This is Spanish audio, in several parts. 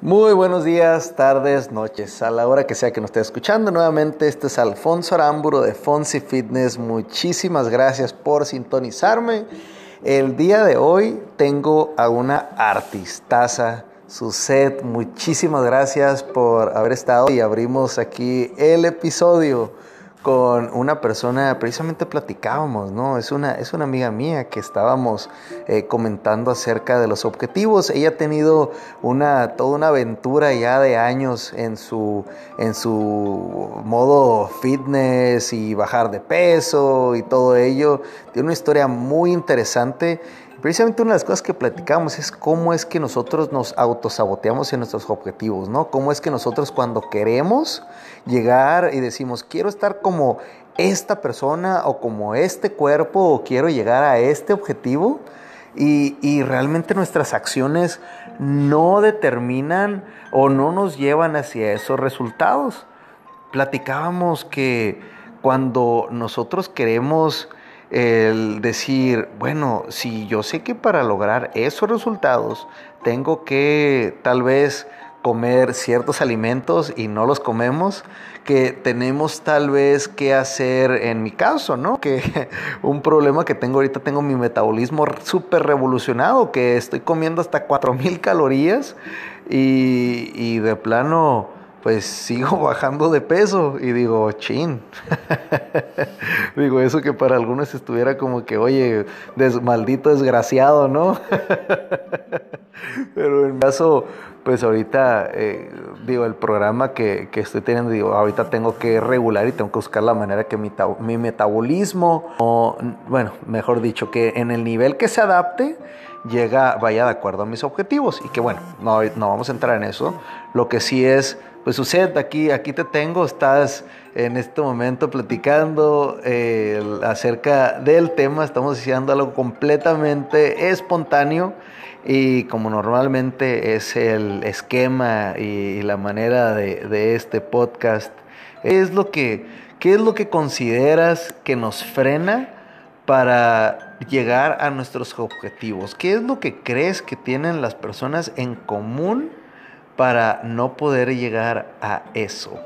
Muy buenos días, tardes, noches, a la hora que sea que nos esté escuchando. Nuevamente, este es Alfonso Aramburo de Fonsi Fitness. Muchísimas gracias por sintonizarme. El día de hoy tengo a una artistaza, set. Muchísimas gracias por haber estado y abrimos aquí el episodio con una persona, precisamente platicábamos, ¿no? Es una, es una amiga mía que estábamos eh, comentando acerca de los objetivos. Ella ha tenido una, toda una aventura ya de años en su, en su modo fitness y bajar de peso y todo ello. Tiene una historia muy interesante Precisamente una de las cosas que platicamos es cómo es que nosotros nos autosaboteamos en nuestros objetivos, ¿no? Cómo es que nosotros cuando queremos llegar y decimos, quiero estar como esta persona o como este cuerpo o quiero llegar a este objetivo y, y realmente nuestras acciones no determinan o no nos llevan hacia esos resultados. Platicábamos que cuando nosotros queremos el decir, bueno, si yo sé que para lograr esos resultados tengo que tal vez comer ciertos alimentos y no los comemos, que tenemos tal vez que hacer en mi caso, ¿no? Que un problema que tengo ahorita, tengo mi metabolismo súper revolucionado, que estoy comiendo hasta 4000 calorías y, y de plano pues sigo bajando de peso y digo, chin. digo, eso que para algunos estuviera como que, oye, maldito desgraciado, ¿no? Pero en caso, pues ahorita, eh, digo, el programa que, que, estoy teniendo, digo, ahorita tengo que regular y tengo que buscar la manera que mi, mi metabolismo, o, bueno, mejor dicho, que en el nivel que se adapte, llega, vaya de acuerdo a mis objetivos. Y que bueno, no, no vamos a entrar en eso. Lo que sí es pues sucede, aquí, aquí te tengo, estás en este momento platicando eh, acerca del tema, estamos haciendo algo completamente espontáneo y como normalmente es el esquema y, la manera de, este podcast, es lo que, ¿qué es lo que consideras que nos frena para llegar a nuestros objetivos? ¿Qué es lo que crees que tienen las personas en común? Para no poder llegar a eso?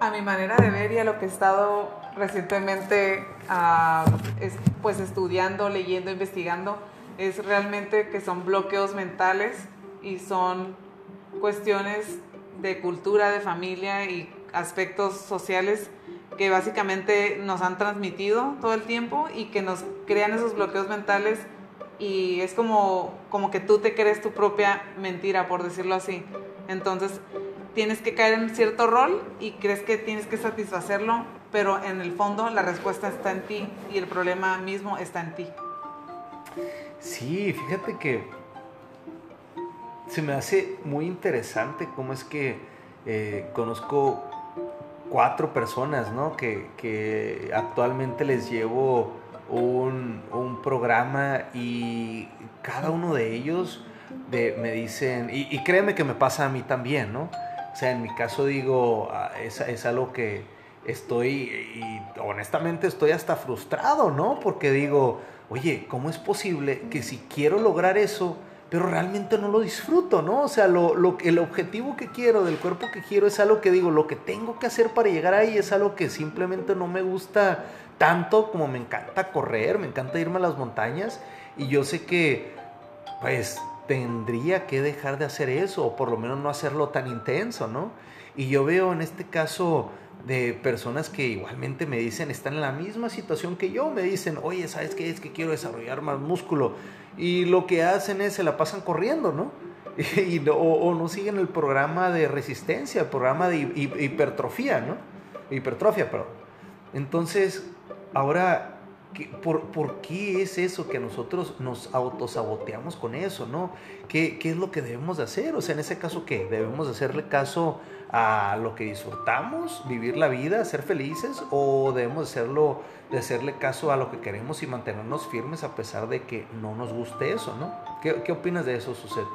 A mi manera de ver y a lo que he estado recientemente ah, pues estudiando, leyendo, investigando, es realmente que son bloqueos mentales y son cuestiones de cultura, de familia y aspectos sociales que básicamente nos han transmitido todo el tiempo y que nos crean esos bloqueos mentales y es como, como que tú te crees tu propia mentira, por decirlo así. Entonces tienes que caer en cierto rol y crees que tienes que satisfacerlo, pero en el fondo la respuesta está en ti y el problema mismo está en ti. Sí, fíjate que se me hace muy interesante cómo es que eh, conozco cuatro personas, ¿no? Que, que actualmente les llevo un, un programa y cada uno de ellos de, me dicen, y, créeme que me pasa a mí también, ¿no? O sea, en mi caso digo, ah, es, es algo que estoy, y honestamente estoy hasta frustrado, ¿no? Porque digo, oye, ¿cómo es posible que si quiero lograr eso, pero realmente no lo disfruto, ¿no? O sea, lo, lo, el objetivo que quiero, del cuerpo que quiero, es algo que digo, lo que tengo que hacer para llegar ahí es algo que simplemente no me gusta tanto como me encanta correr, me encanta irme a las montañas y yo sé que pues tendría que dejar de hacer eso o por lo menos no hacerlo tan intenso, ¿no? Y yo veo en este caso de personas que igualmente me dicen, están en la misma situación que yo, me dicen, oye, ¿sabes qué? Es que quiero desarrollar más músculo. Y lo que hacen es, se la pasan corriendo, ¿no? Y, o, no siguen el programa de resistencia, el programa de hipertrofia, ¿no? Hipertrofia, perdón. Entonces, Ahora, por, qué es eso que nosotros nos autosaboteamos con eso, no? ¿Qué, es lo que debemos de hacer? O sea, en ese caso, ¿qué? ¿Debemos de hacerle caso a lo que disfrutamos, vivir la vida, ser felices? ¿O debemos de, hacerlo, de hacerle caso a lo que queremos y mantenernos firmes a pesar de que no nos guste eso, no? ¿Qué, opinas de eso, Suset?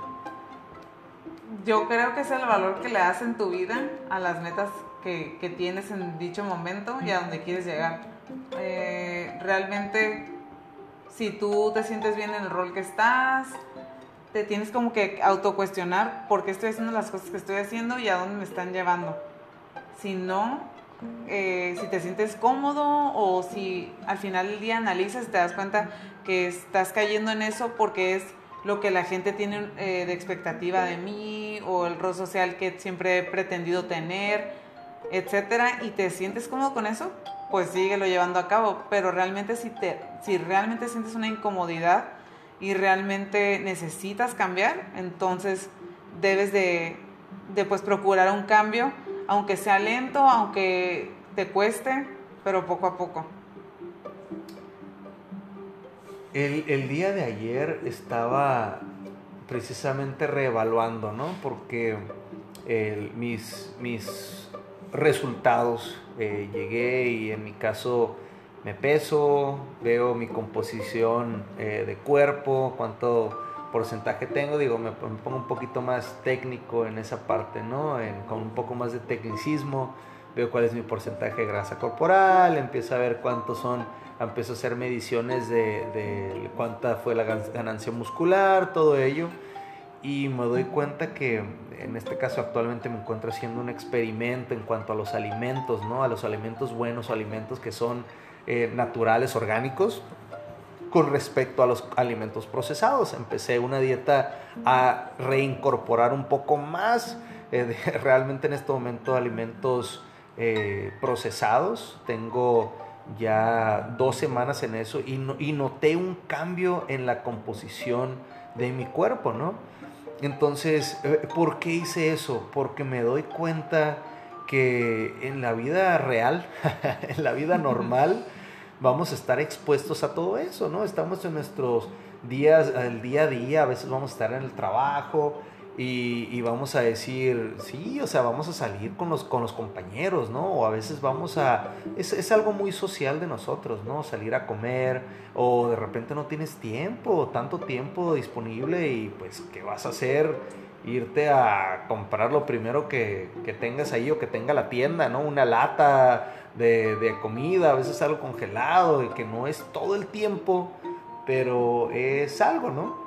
Yo creo que es el valor que le das en tu vida a las metas que, que tienes en dicho momento y a donde quieres llegar eh, realmente si tú te sientes bien en el rol que estás, te tienes como que autocuestionar por qué estoy haciendo las cosas que estoy haciendo y a dónde me están llevando. Si no, eh, si te sientes cómodo o si al final del día analizas te das cuenta que estás cayendo en eso porque es lo que la gente tiene eh, de expectativa de mí o el rol social que siempre he pretendido tener, etcétera, y te sientes cómodo con eso, pues síguelo llevando a cabo. Pero realmente si, te, si realmente sientes una incomodidad y realmente necesitas cambiar, entonces debes de, de pues procurar un cambio, aunque sea lento, aunque te cueste, pero poco a poco. El, el, día de ayer estaba precisamente reevaluando, ¿no? Porque mis, mis resultados, eh, llegué y en mi caso me peso, veo mi composición eh, de cuerpo, cuánto porcentaje tengo, digo, me, pongo un poquito más técnico en esa parte, ¿no? con un poco más de tecnicismo, veo cuál es mi porcentaje de grasa corporal, empiezo a ver cuántos son empiezo a hacer mediciones de, de, cuánta fue la ganancia muscular, todo ello, y me doy cuenta que en este caso actualmente me encuentro haciendo un experimento en cuanto a los alimentos, ¿no? A los alimentos buenos, alimentos que son eh, naturales, orgánicos, con respecto a los alimentos procesados. Empecé una dieta a reincorporar un poco más, eh, realmente en este momento, alimentos eh, procesados. Tengo ya dos semanas en eso y, y, noté un cambio en la composición de mi cuerpo, ¿no? Entonces, eh, ¿por qué hice eso? Porque me doy cuenta que en la vida real, en la vida normal, vamos a estar expuestos a todo eso, ¿no? Estamos en nuestros días, el día a día, a veces vamos a estar en el trabajo, y, vamos a decir, sí, o sea, vamos a salir con los, con los compañeros, ¿no? O a veces vamos a... Es, es, algo muy social de nosotros, ¿no? Salir a comer o de repente no tienes tiempo, tanto tiempo disponible y pues, ¿qué vas a hacer? Irte a comprar lo primero que, que tengas ahí o que tenga la tienda, ¿no? Una lata de, de comida, a veces algo congelado y que no es todo el tiempo, pero es algo, ¿no?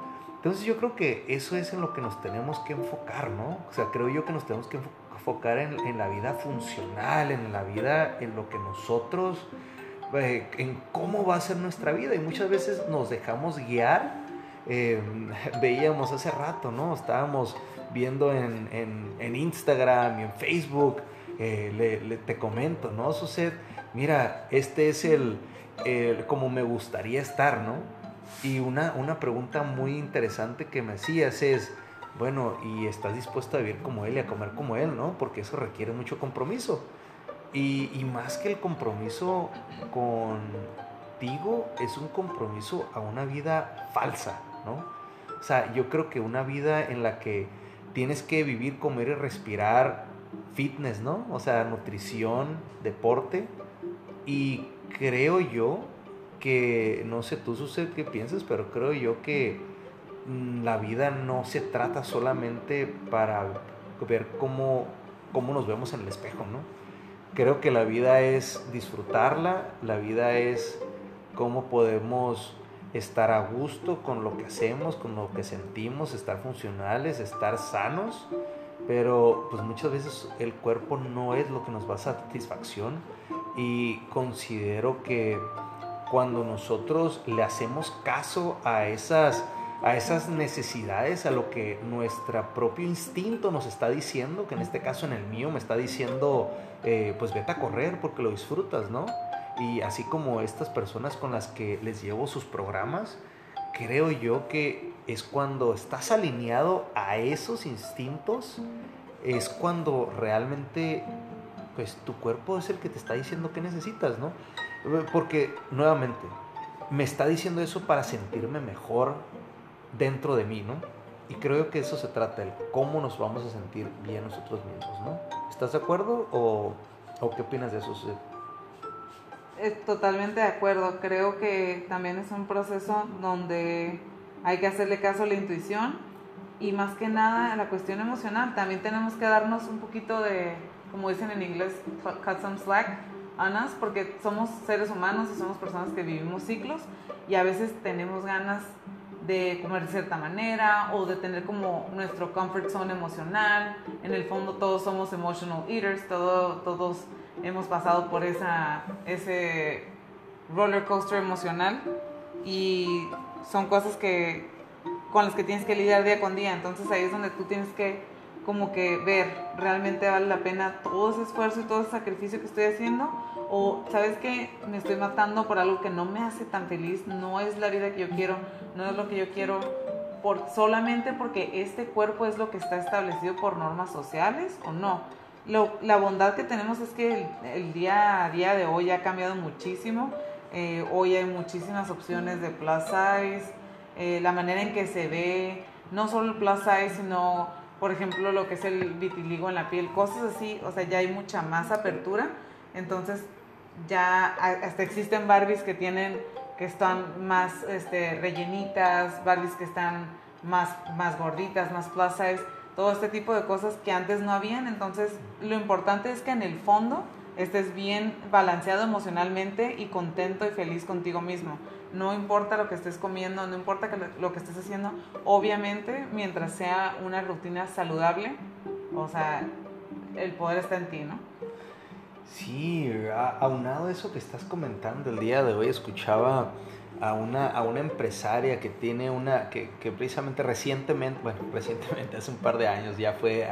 Entonces yo creo que eso es en lo que nos tenemos que enfocar, ¿no? O sea, creo yo que nos tenemos que enfocar en, la vida funcional, en la vida, en lo que nosotros, eh, en cómo va a ser nuestra vida. Y muchas veces nos dejamos guiar. Em, veíamos hace rato, ¿no? Estábamos viendo en, Instagram y en Facebook, eh, le, te comento, ¿no? Sucede, mira, este es el, el, como me gustaría estar, ¿no? Y una, una pregunta muy interesante que me hacías es, bueno, ¿y estás dispuesto a vivir como él y a comer como él, no? Porque eso requiere mucho compromiso. Y, y más que el compromiso contigo, es un compromiso a una vida falsa, ¿no? O sea, yo creo que una vida en la que tienes que vivir, comer y respirar fitness, ¿no? O sea, nutrición, deporte. Y creo yo que no sé tú sucede qué piensas, pero creo yo que mm, la vida no se trata solamente para ver cómo, cómo nos vemos en el espejo, ¿no? Creo que la vida es disfrutarla, la vida es cómo podemos estar a gusto con lo que hacemos, con lo que sentimos, estar funcionales, estar sanos, pero pues muchas veces el cuerpo no es lo que nos va a satisfacción y considero que cuando nosotros le hacemos caso a esas, a esas necesidades, a lo que nuestro propio instinto nos está diciendo, que en este caso en el mío me está diciendo, eh, pues vete a correr porque lo disfrutas, ¿no? Y así como estas personas con las que les llevo sus programas, creo yo que es cuando estás alineado a esos instintos, es cuando realmente pues tu cuerpo es el que te está diciendo qué necesitas, ¿no? Porque, nuevamente, me está diciendo eso para sentirme mejor dentro de mí, ¿no? Y creo que eso se trata, el cómo nos vamos a sentir bien nosotros mismos, ¿no? ¿Estás de acuerdo o, o qué opinas de eso? Totalmente de acuerdo. Creo que también es un proceso donde hay que hacerle caso a la intuición y más que nada a la cuestión emocional. También tenemos que darnos un poquito de, como dicen en inglés, cut some slack Anas, porque somos seres humanos y somos personas que vivimos ciclos y a veces tenemos ganas de comer de cierta manera o de tener como nuestro comfort zone emocional. En el fondo todos somos emotional eaters, todo, todos hemos pasado por esa, ese roller coaster emocional y son cosas que con las que tienes que lidiar día con día. Entonces ahí es donde tú tienes que como que ver, realmente vale la pena todo ese esfuerzo y todo ese sacrificio que estoy haciendo o sabes que me estoy matando por algo que no me hace tan feliz, no es la vida que yo quiero, no es lo que yo quiero por, solamente porque este cuerpo es lo que está establecido por normas sociales o no. Lo, la bondad que tenemos es que el, día a día de hoy ha cambiado muchísimo. Eh, hoy hay muchísimas opciones de plus size, eh, la manera en que se ve, no solo el plus size, sino, por ejemplo, lo que es el vitiligo en la piel, cosas así, o sea, ya hay mucha más apertura. Entonces, ya hasta existen Barbies que tienen, que están más este, rellenitas, Barbies que están más, más gorditas, más plus size, todo este tipo de cosas que antes no habían. Entonces, lo importante es que en el fondo estés bien balanceado emocionalmente y contento y feliz contigo mismo. No importa lo que estés comiendo, no importa lo que estés haciendo, obviamente mientras sea una rutina saludable, o sea, el poder está en ti, ¿no? Sí, aunado eso que estás comentando el día de hoy, escuchaba a una, a una empresaria que tiene una, que, que precisamente recientemente, bueno, recientemente, hace un par de años ya fue,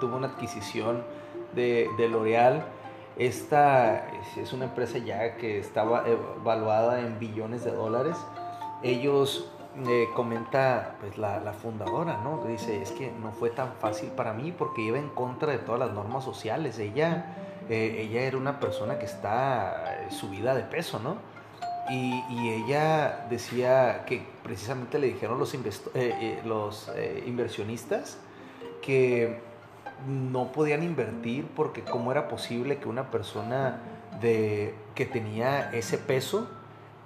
tuvo una adquisición de, de L'Oreal. Esta es una empresa ya que estaba evaluada en billones de dólares. Ellos eh, comenta pues la, fundadora, ¿no? Dice, es que no fue tan fácil para mí porque iba en contra de todas las normas sociales. Ella eh, ella era una persona que está eh, subida de peso, ¿no? Y, y ella decía que precisamente le dijeron los, eh, los inversionistas que no podían invertir porque cómo era posible que una persona de, que tenía ese peso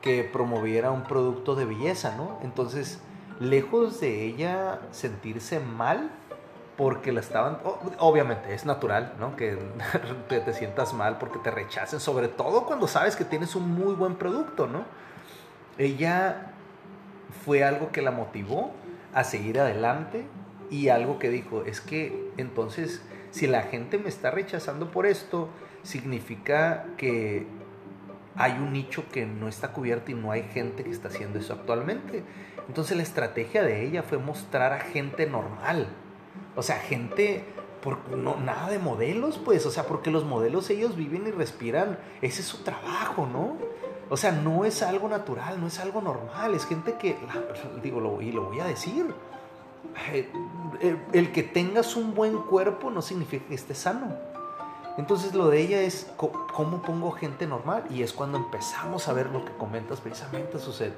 que promoviera un producto de belleza, ¿no? Entonces, lejos de ella sentirse mal, porque la estaban, obviamente es natural, ¿no? Que te, te, sientas mal porque te rechacen, sobre todo cuando sabes que tienes un muy buen producto, ¿no? Ella fue algo que la motivó a seguir adelante y algo que dijo, es que entonces si la gente me está rechazando por esto, significa que hay un nicho que no está cubierto y no hay gente que está haciendo eso actualmente. Entonces la estrategia de ella fue mostrar a gente normal, o sea, gente, por, no, nada de modelos, pues, o sea, porque los modelos ellos viven y respiran, ese es su trabajo, ¿no? O sea, no es algo natural, no es algo normal, es gente que, digo, lo, y lo voy a decir, el, que tengas un buen cuerpo no significa que estés sano. Entonces lo de ella es cómo pongo gente normal y es cuando empezamos a ver lo que comentas precisamente, sucede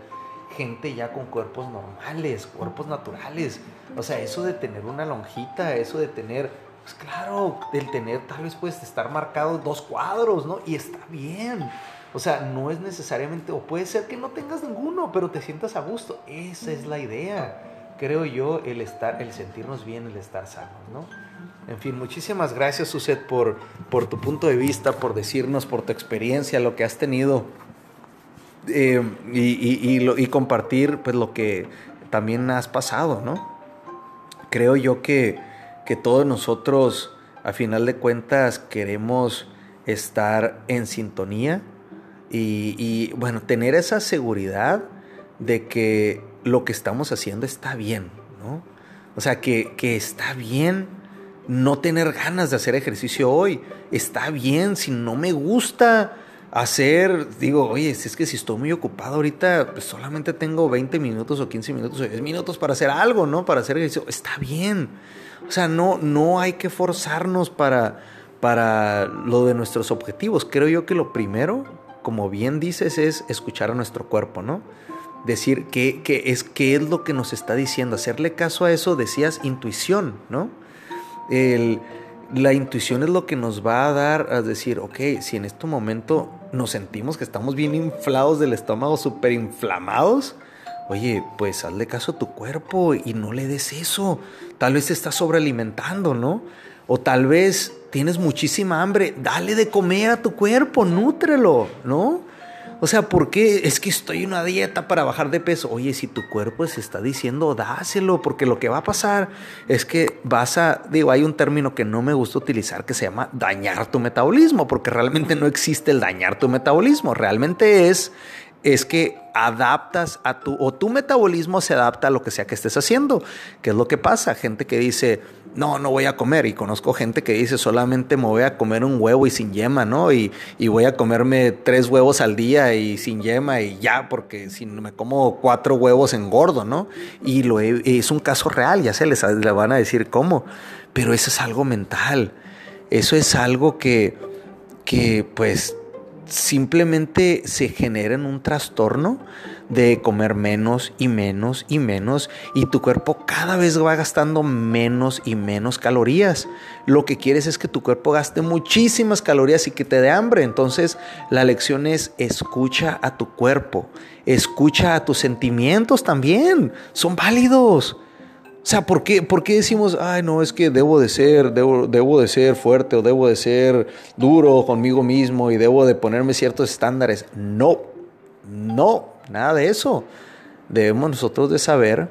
gente ya con cuerpos normales, cuerpos naturales. O sea, eso de tener una lonjita, eso de tener, pues claro, el tener tal vez puedes estar marcado dos cuadros, ¿no? Y está bien. O sea, no es necesariamente, o puede ser que no tengas ninguno, pero te sientas a gusto. Esa es la idea, creo yo, el estar, el sentirnos bien, el estar sanos, ¿no? En fin, muchísimas gracias, Suset, por, por tu punto de vista, por decirnos, por tu experiencia, lo que has tenido eh, y, compartir pues lo que también has pasado, ¿no? Creo yo que, que todos nosotros, a final de cuentas, queremos estar en sintonía y, bueno, tener esa seguridad de que lo que estamos haciendo está bien, ¿no? O sea, que, que está bien no tener ganas de hacer ejercicio hoy, está bien si no me gusta hacer, digo, oye, si es que si estoy muy ocupado ahorita, pues solamente tengo 20 minutos o 15 minutos o 10 minutos para hacer algo, ¿no? Para hacer ejercicio, está bien. O sea, no, no hay que forzarnos para, para lo de nuestros objetivos. Creo yo que lo primero, como bien dices, es escuchar a nuestro cuerpo, ¿no? Decir qué, es, qué es lo que nos está diciendo. Hacerle caso a eso, decías intuición, ¿no? El la intuición es lo que nos va a dar a decir, ok, si en este momento nos sentimos que estamos bien inflados del estómago, súper inflamados, oye, pues hazle caso a tu cuerpo y no le des eso. Tal vez te estás sobrealimentando, ¿no? O tal vez tienes muchísima hambre, dale de comer a tu cuerpo, nútrelo, ¿no? O sea, ¿por qué? Es que estoy en una dieta para bajar de peso. Oye, si tu cuerpo se está diciendo, dáselo, porque lo que va a pasar es que vas a, digo, hay un término que no me gusta utilizar que se llama dañar tu metabolismo, porque realmente no existe el dañar tu metabolismo, realmente es es que adaptas a tu, o tu metabolismo se adapta a lo que sea que estés haciendo. ¿Qué es lo que pasa? Gente que dice, no, no voy a comer. Y conozco gente que dice, solamente me voy a comer un huevo y sin yema, ¿no? Y, voy a comerme tres huevos al día y sin yema y ya, porque si me como cuatro huevos engordo, ¿no? Y lo es un caso real, ya se les le van a decir cómo. Pero eso es algo mental. Eso es algo que, que pues simplemente se genera en un trastorno de comer menos y menos y menos y tu cuerpo cada vez va gastando menos y menos calorías. Lo que quieres es que tu cuerpo gaste muchísimas calorías y que te dé hambre. Entonces la lección es escucha a tu cuerpo, escucha a tus sentimientos también, son válidos. O sea, ¿por qué, ¿por qué, decimos, ay, no, es que debo de ser, debo, de ser fuerte o debo de ser duro conmigo mismo y debo de ponerme ciertos estándares? No, no, nada de eso. Debemos nosotros de saber,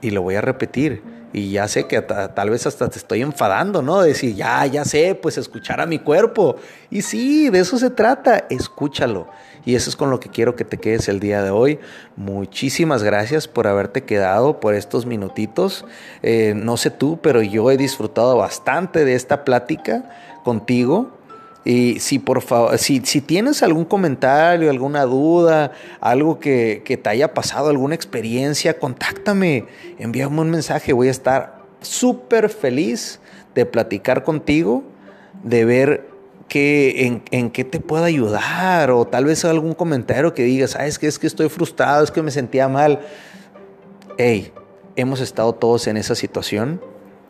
y lo voy a repetir, y ya sé que tal vez hasta te estoy enfadando, ¿no? De decir, ya, ya sé, pues escuchar a mi cuerpo. Y sí, de eso se trata, escúchalo. Y eso es con lo que quiero que te quedes el día de hoy. Muchísimas gracias por haberte quedado por estos minutitos. Eh, no sé tú, pero yo he disfrutado bastante de esta plática contigo. Y si por favor, si, si, tienes algún comentario, alguna duda, algo que, que, te haya pasado, alguna experiencia, contáctame, envíame un mensaje. Voy a estar súper feliz de platicar contigo, de ver en, en, qué te puedo ayudar o tal vez algún comentario que digas, sabes que es que estoy frustrado, es que me sentía mal. Hey, hemos estado todos en esa situación.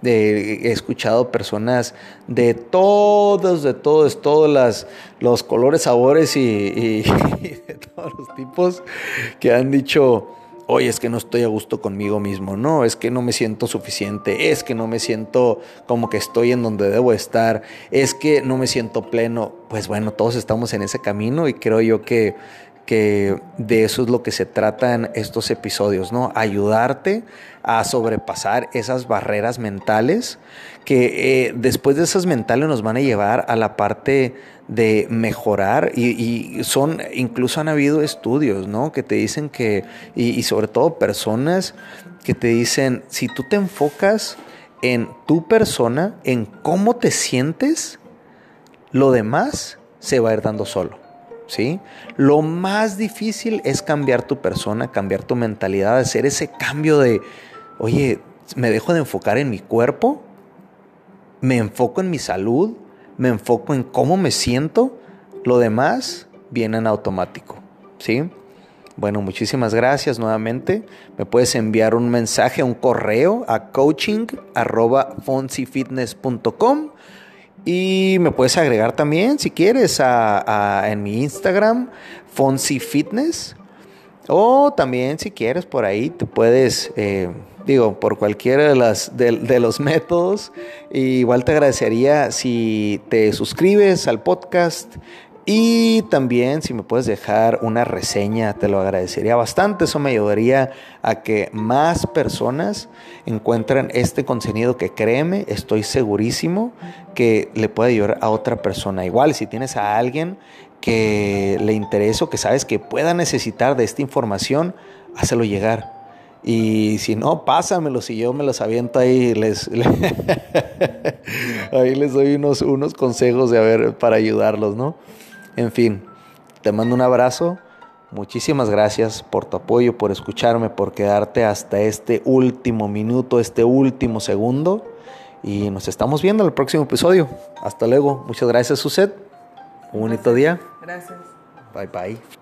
He escuchado personas de todos, de todos, todos los colores, sabores y, y de todos los tipos que han dicho, oye, es que no estoy a gusto conmigo mismo, no, es que no me siento suficiente, es que no me siento como que estoy en donde debo estar, es que no me siento pleno. Pues bueno, todos estamos en ese camino y creo yo que, que de eso es lo que se tratan estos episodios, ¿no? Ayudarte a sobrepasar esas barreras mentales que eh, después de esas mentales nos van a llevar a la parte de mejorar y, son, incluso han habido estudios, ¿no? Que te dicen que, y, sobre todo personas que te dicen, si tú te enfocas en tu persona, en cómo te sientes, lo demás se va a ir dando solo. ¿Sí? Lo más difícil es cambiar tu persona, cambiar tu mentalidad, hacer ese cambio de, oye, me dejo de enfocar en mi cuerpo, me enfoco en mi salud, me enfoco en cómo me siento, lo demás viene en automático, ¿sí? Bueno, muchísimas gracias nuevamente. Me puedes enviar un mensaje, un correo a coaching.fonsifitness.com y me puedes agregar también, si quieres, a, en mi Instagram, FonsiFitness. O también, si quieres, por ahí te puedes... Eh, digo, por cualquiera de, las, de, los métodos. igual te agradecería si te suscribes al podcast y también si me puedes dejar una reseña, te lo agradecería bastante. Eso me ayudaría a que más personas encuentren este contenido que créeme, estoy segurísimo que le puede ayudar a otra persona. Igual, si tienes a alguien que le interese o que sabes que pueda necesitar de esta información, hácelo llegar y si no, pásamelos y yo me los aviento ahí. Les, ahí les doy unos, unos consejos de a ver, para ayudarlos, ¿no? En fin, te mando un abrazo. Muchísimas gracias por tu apoyo, por escucharme, por quedarte hasta este último minuto, este último segundo. Y nos estamos viendo en el próximo episodio. Hasta luego. Muchas gracias, Suset. Un bonito día. Gracias. Bye bye.